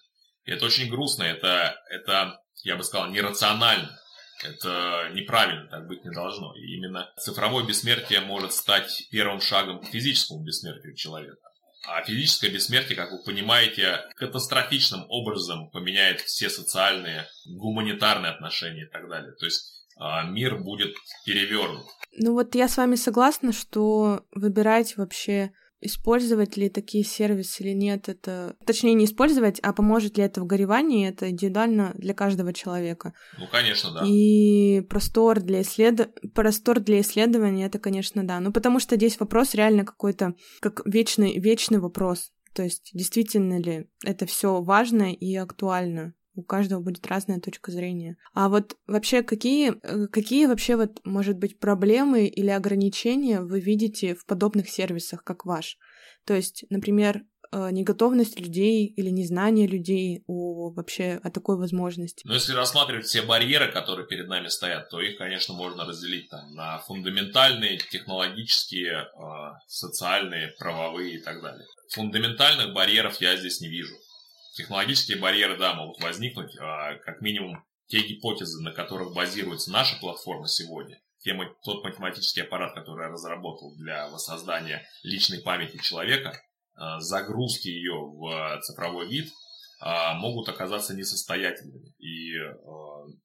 И это очень грустно, это, это я бы сказал, нерационально. Это неправильно, так быть не должно. И именно цифровое бессмертие может стать первым шагом к физическому бессмертию человека. А физическое бессмертие, как вы понимаете, катастрофичным образом поменяет все социальные, гуманитарные отношения и так далее. То есть а, мир будет перевернут. Ну вот я с вами согласна, что выбирать вообще использовать ли такие сервисы или нет, это... Точнее, не использовать, а поможет ли это в горевании, это индивидуально для каждого человека. Ну, конечно, да. И простор для, исслед... простор для исследования, это, конечно, да. Ну, потому что здесь вопрос реально какой-то, как вечный, вечный вопрос. То есть, действительно ли это все важно и актуально? У каждого будет разная точка зрения. А вот вообще какие, э, какие вообще вот, может быть, проблемы или ограничения вы видите в подобных сервисах, как ваш? То есть, например, э, неготовность людей или незнание людей о вообще о такой возможности. Ну, если рассматривать все барьеры, которые перед нами стоят, то их, конечно, можно разделить там, на фундаментальные, технологические, э, социальные, правовые и так далее. Фундаментальных барьеров я здесь не вижу. Технологические барьеры, да, могут возникнуть, а, как минимум те гипотезы, на которых базируется наша платформа сегодня, тем, тот математический аппарат, который я разработал для воссоздания личной памяти человека, а, загрузки ее в цифровой вид, а, могут оказаться несостоятельными. И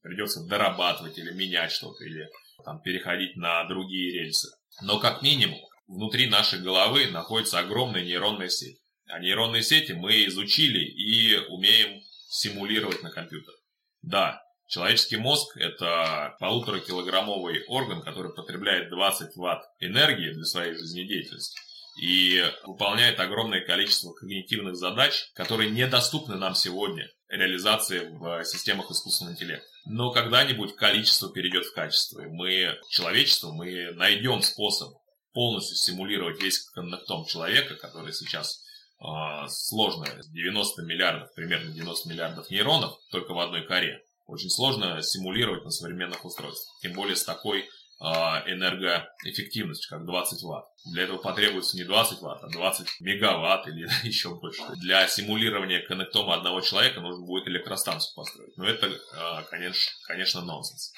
придется дорабатывать или менять что-то, или там, переходить на другие рельсы. Но как минимум внутри нашей головы находится огромная нейронная сеть. А нейронные сети мы изучили и умеем симулировать на компьютер. Да, человеческий мозг – это полуторакилограммовый орган, который потребляет 20 ватт энергии для своей жизнедеятельности и выполняет огромное количество когнитивных задач, которые недоступны нам сегодня реализации в системах искусственного интеллекта. Но когда-нибудь количество перейдет в качество, и мы, человечество, мы найдем способ полностью симулировать весь коннектом человека, который сейчас а, сложная, 90 миллиардов, примерно 90 миллиардов нейронов только в одной коре. Очень сложно симулировать на современных устройствах, тем более с такой а, энергоэффективностью, как 20 ватт. Для этого потребуется не 20 ватт, а 20 мегаватт или еще больше. Для симулирования коннектома одного человека нужно будет электростанцию построить. Но это, а, конечно, конечно, нонсенс.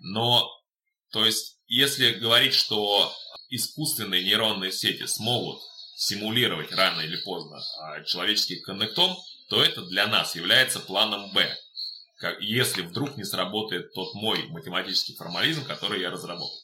Но, то есть, если говорить, что искусственные нейронные сети смогут симулировать рано или поздно а, человеческий коннектом, то это для нас является планом Б. Если вдруг не сработает тот мой математический формализм, который я разработал.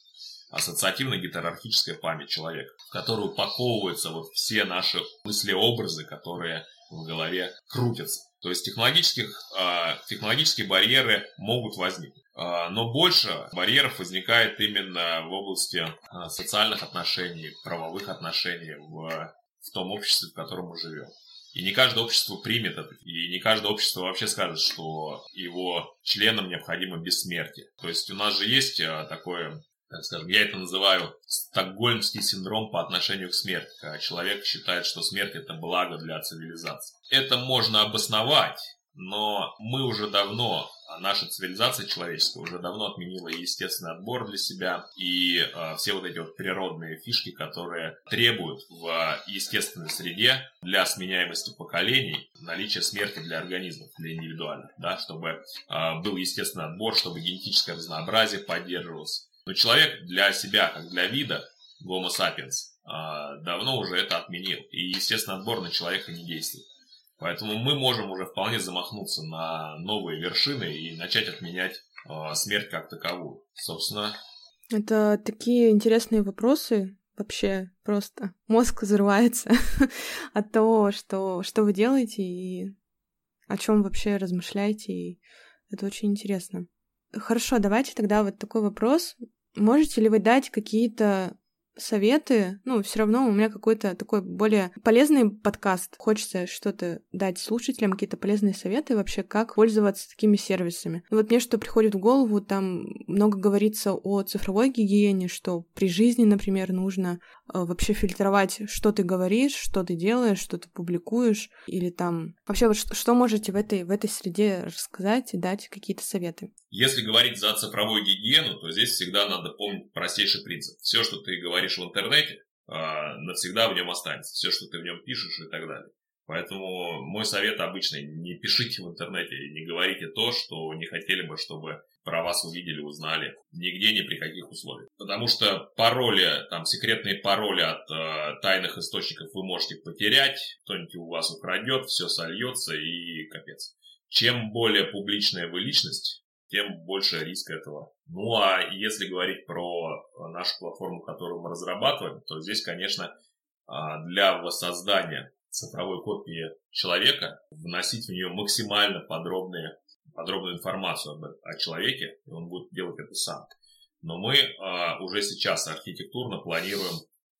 Ассоциативно-гетерархическая память человека, в которую упаковываются вот все наши мысли-образы, которые в голове крутятся. То есть технологических, э, технологические барьеры могут возникнуть. Э, но больше барьеров возникает именно в области э, социальных отношений, правовых отношений в, в том обществе, в котором мы живем. И не каждое общество примет это, и не каждое общество вообще скажет, что его членам необходимо бессмертие. То есть у нас же есть такое так скажем, я это называю стокгольмский синдром по отношению к смерти, когда человек считает, что смерть это благо для цивилизации. Это можно обосновать, но мы уже давно, а наша цивилизация человеческая уже давно отменила естественный отбор для себя и э, все вот эти вот природные фишки, которые требуют в естественной среде для сменяемости поколений наличия смерти для организмов, для индивидуальных, да, чтобы э, был естественный отбор, чтобы генетическое разнообразие поддерживалось, но человек для себя, как для вида, Homo sapiens, а, давно уже это отменил. И, естественно, отбор на человека не действует. Поэтому мы можем уже вполне замахнуться на новые вершины и начать отменять а, смерть как таковую. Собственно. Это такие интересные вопросы, вообще просто мозг взрывается от того, что, что вы делаете и о чем вообще размышляете, и это очень интересно. Хорошо, давайте тогда вот такой вопрос. Можете ли вы дать какие-то советы, ну, все равно у меня какой-то такой более полезный подкаст. Хочется что-то дать слушателям, какие-то полезные советы вообще, как пользоваться такими сервисами. Вот мне что приходит в голову, там много говорится о цифровой гигиене, что при жизни, например, нужно вообще фильтровать, что ты говоришь, что ты делаешь, что ты публикуешь, или там... Вообще, вот что, что можете в этой, в этой среде рассказать и дать какие-то советы? Если говорить за цифровую гигиену, то здесь всегда надо помнить простейший принцип. Все, что ты говоришь в интернете, а, навсегда в нем останется. Все, что ты в нем пишешь и так далее. Поэтому мой совет обычный, не пишите в интернете, не говорите то, что не хотели бы, чтобы про вас увидели, узнали. Нигде, ни при каких условиях. Потому что пароли, там, секретные пароли от э, тайных источников вы можете потерять, кто-нибудь у вас украдет, все сольется и капец. Чем более публичная вы личность, тем больше риск этого. Ну а если говорить про нашу платформу, которую мы разрабатываем, то здесь, конечно, а, для воссоздания цифровой копии человека вносить в нее максимально подробные, подробную информацию об, о человеке, и он будет делать это сам. Но мы а, уже сейчас архитектурно планируем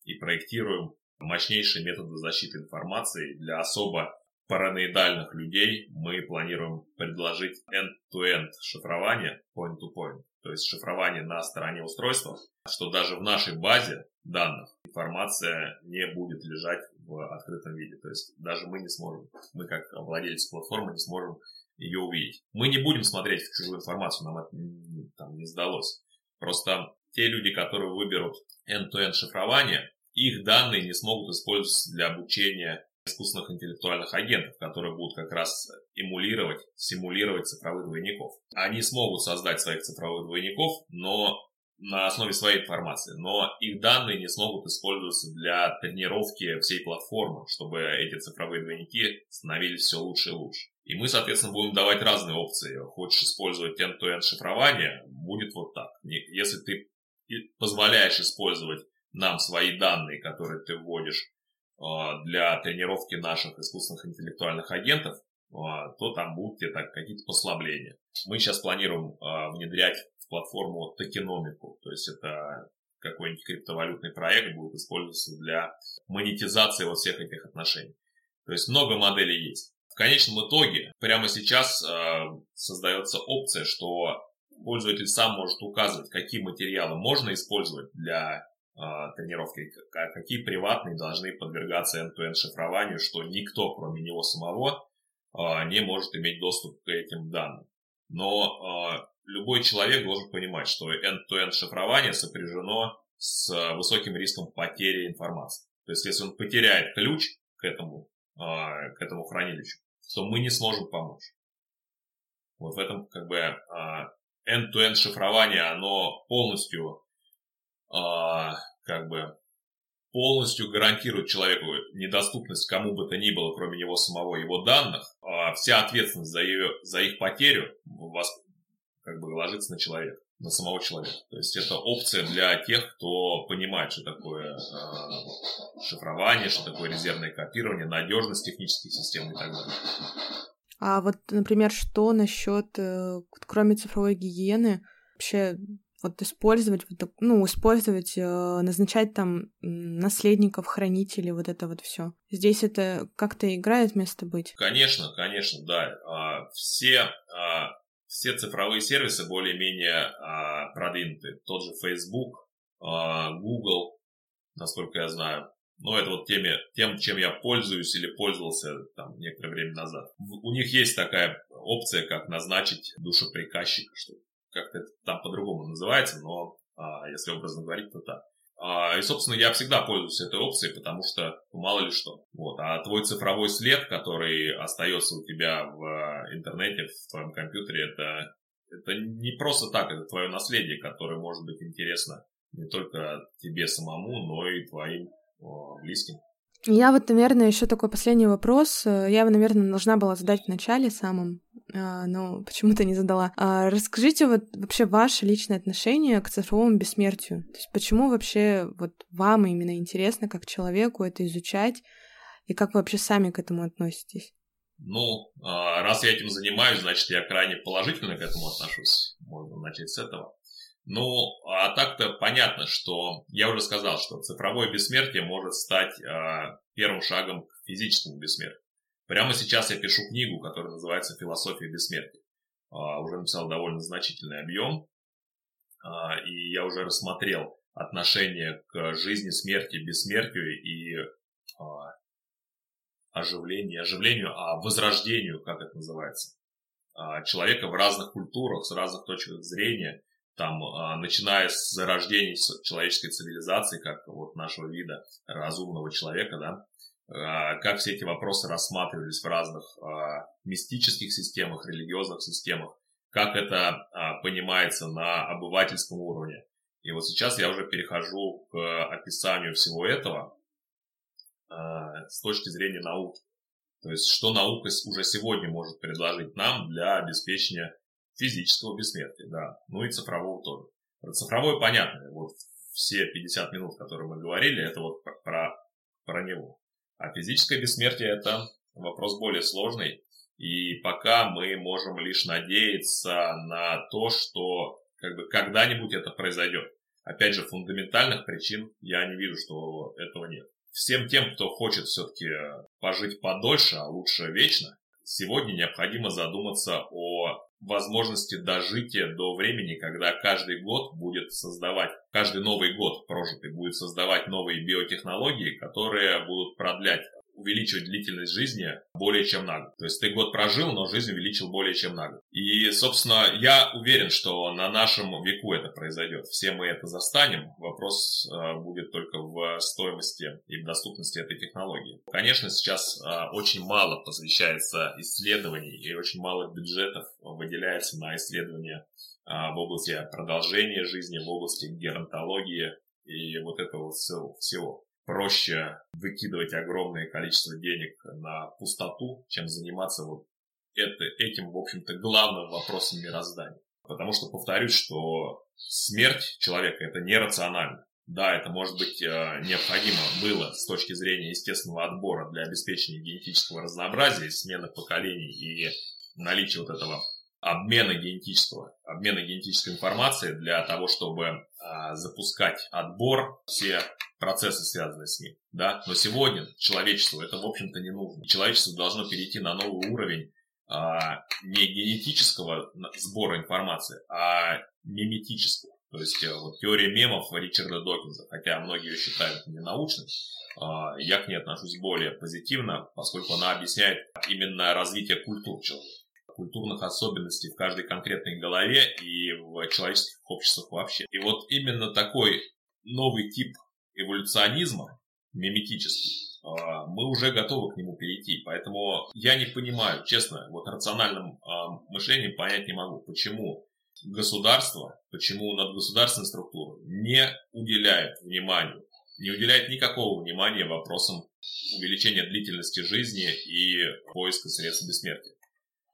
и проектируем мощнейшие методы защиты информации для особо параноидальных людей мы планируем предложить end-to-end шифрование, point-to-point, то есть шифрование на стороне устройства, что даже в нашей базе данных информация не будет лежать в открытом виде. То есть даже мы не сможем, мы как владельцы платформы не сможем ее увидеть. Мы не будем смотреть чужую информацию, нам это там, не сдалось. Просто те люди, которые выберут end-to-end шифрование, их данные не смогут использоваться для обучения искусственных интеллектуальных агентов, которые будут как раз эмулировать, симулировать цифровых двойников. Они смогут создать своих цифровых двойников, но на основе своей информации, но их данные не смогут использоваться для тренировки всей платформы, чтобы эти цифровые двойники становились все лучше и лучше. И мы, соответственно, будем давать разные опции. Хочешь использовать end-to-end шифрование, будет вот так. Если ты позволяешь использовать нам свои данные, которые ты вводишь а, для тренировки наших искусственных интеллектуальных агентов, а, то там будут где-то какие-то послабления. Мы сейчас планируем а, внедрять в платформу токеномику, то есть это какой-нибудь криптовалютный проект будет использоваться для монетизации вот всех этих отношений. То есть много моделей есть. Конечном итоге прямо сейчас э, создается опция, что пользователь сам может указывать, какие материалы можно использовать для а, тренировки, какие приватные должны подвергаться end-to-end шифрованию, что никто, кроме него самого, а, не может иметь доступ к этим данным. Но а, любой человек должен понимать, что end-to-end шифрование сопряжено с высоким риском потери информации. То есть, если он потеряет ключ к этому, к этому хранилищу, то мы не сможем помочь. Вот в этом как бы end-to-end шифрование, оно полностью как бы полностью гарантирует человеку недоступность кому бы то ни было, кроме него самого, его данных, а вся ответственность за, ее, за их потерю вас как бы ложится на человека, на самого человека. То есть это опция для тех, кто понимает, что такое э, шифрование, что такое резервное копирование, надежность технических систем и так далее. А вот, например, что насчет, э, кроме цифровой гигиены, вообще вот использовать, ну, использовать, э, назначать там наследников, хранителей, вот это вот все. Здесь это как-то играет место быть? Конечно, конечно, да. А, все, а, все цифровые сервисы более-менее а, продвинуты. Тот же Facebook, Google, насколько я знаю. Но это вот теми, тем, чем я пользуюсь или пользовался там некоторое время назад. У них есть такая опция, как назначить душеприказчика, что как-то это там по-другому называется, но а, если образно говорить, то так. А, и, собственно, я всегда пользуюсь этой опцией, потому что мало ли что. Вот. А твой цифровой след, который остается у тебя в интернете, в твоем компьютере, это, это не просто так, это твое наследие, которое может быть интересно не только тебе самому, но и твоим близким. Я вот, наверное, еще такой последний вопрос. Я его, наверное, должна была задать в начале самом, а, но почему-то не задала. А, расскажите вот вообще ваше личное отношение к цифровому бессмертию. То есть почему вообще вот вам именно интересно как человеку это изучать, и как вы вообще сами к этому относитесь? Ну, а, раз я этим занимаюсь, значит, я крайне положительно к этому отношусь. Можно начать с этого. Ну, а так-то понятно, что я уже сказал, что цифровое бессмертие может стать э, первым шагом к физическому бессмертию. Прямо сейчас я пишу книгу, которая называется «Философия бессмертия». Э, уже написал довольно значительный объем, э, и я уже рассмотрел отношение к жизни, смерти, бессмертию и э, оживлению, оживлению, а возрождению, как это называется, человека в разных культурах, с разных точек зрения – там, а, начиная с зарождения человеческой цивилизации, как вот нашего вида разумного человека, да, а, как все эти вопросы рассматривались в разных а, мистических системах, религиозных системах, как это понимается на обывательском уровне. И вот сейчас я уже перехожу к описанию всего этого с точки зрения науки. То есть, что наука уже сегодня может предложить нам для обеспечения физического бессмертия, да, ну и цифрового тоже. Про цифровое понятно, вот все 50 минут, которые мы говорили, это вот про, про него. А физическое бессмертие это вопрос более сложный, и пока мы можем лишь надеяться на то, что как бы когда-нибудь это произойдет. Опять же, фундаментальных причин я не вижу, что этого нет. Всем тем, кто хочет все-таки пожить подольше, а лучше вечно, сегодня необходимо задуматься о возможности дожития до времени, когда каждый год будет создавать, каждый новый год прожитый будет создавать новые биотехнологии, которые будут продлять увеличивать длительность жизни более чем на год. То есть ты год прожил, но жизнь увеличил более чем на год. И, собственно, я уверен, что на нашем веку это произойдет. Все мы это застанем. Вопрос э, будет только в стоимости и в доступности этой технологии. Конечно, сейчас э, очень мало посвящается исследований и очень мало бюджетов выделяется на исследования э, в области продолжения жизни, в области геронтологии и вот этого всего проще выкидывать огромное количество денег на пустоту, чем заниматься вот это, этим, в общем-то, главным вопросом мироздания. Потому что повторюсь, что смерть человека это нерационально. Да, это может быть э, необходимо было с точки зрения естественного отбора для обеспечения генетического разнообразия, смены поколений и наличия вот этого обмена генетического, обмена генетической информацией для того, чтобы запускать отбор, все процессы, связанные с ним. Да? Но сегодня человечеству это, в общем-то, не нужно. Человечество должно перейти на новый уровень а, не генетического сбора информации, а миметического. То есть э, вот теория мемов Ричарда Докинза, хотя многие ее считают ненаучной, а, я к ней отношусь более позитивно, поскольку она объясняет именно развитие культур человека культурных особенностей в каждой конкретной голове и в человеческих обществах вообще. И вот именно такой новый тип эволюционизма, миметический, а, мы уже готовы к нему перейти. Поэтому я не понимаю, честно, вот рациональным а, мышлением понять не могу, почему государство, почему надгосударственная структура не уделяет вниманию, не уделяет никакого внимания вопросам увеличения длительности жизни и поиска средств бессмертия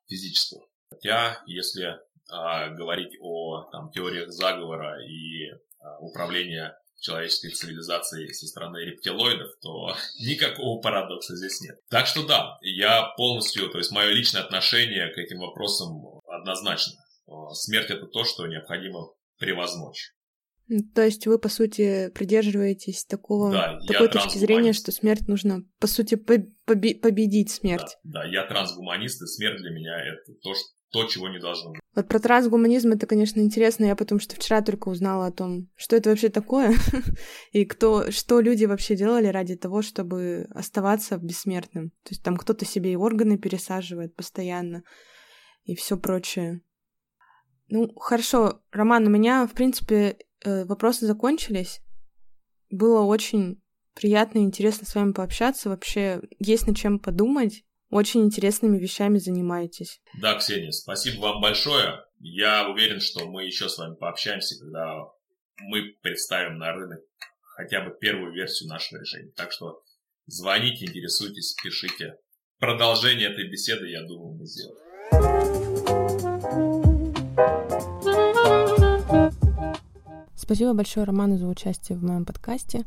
физического. Хотя, если а, говорить о там, теориях заговора и а, управления человеческой цивилизацией со стороны рептилоидов, то никакого парадокса здесь нет. Так что да, я полностью, то есть мое личное отношение к этим вопросам однозначно. А, смерть это то, что необходимо превозмочь. То есть вы, по сути, придерживаетесь такого, да, такой точки зрения, что смерть нужно, по сути, побе- победить смерть. Да, да, я трансгуманист, и смерть для меня это то, что, то, чего не должно быть. Вот про трансгуманизм это, конечно, интересно. Я потому что вчера только узнала о том, что это вообще такое, и кто, что люди вообще делали ради того, чтобы оставаться бессмертным. То есть там кто-то себе и органы пересаживает постоянно, и все прочее. Ну, хорошо, Роман, у меня, в принципе, вопросы закончились. Было очень приятно и интересно с вами пообщаться. Вообще есть над чем подумать. Очень интересными вещами занимаетесь. Да, Ксения, спасибо вам большое. Я уверен, что мы еще с вами пообщаемся, когда мы представим на рынок хотя бы первую версию нашего решения. Так что Звоните, интересуйтесь, пишите. Продолжение этой беседы, я думаю, мы сделаем. Спасибо большое Роману за участие в моем подкасте.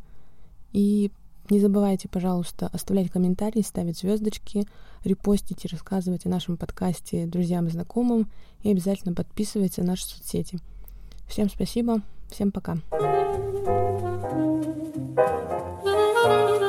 И не забывайте, пожалуйста, оставлять комментарии, ставить звездочки, репостить и рассказывать о нашем подкасте друзьям и знакомым. И обязательно подписывайтесь на наши соцсети. Всем спасибо, всем пока. thank you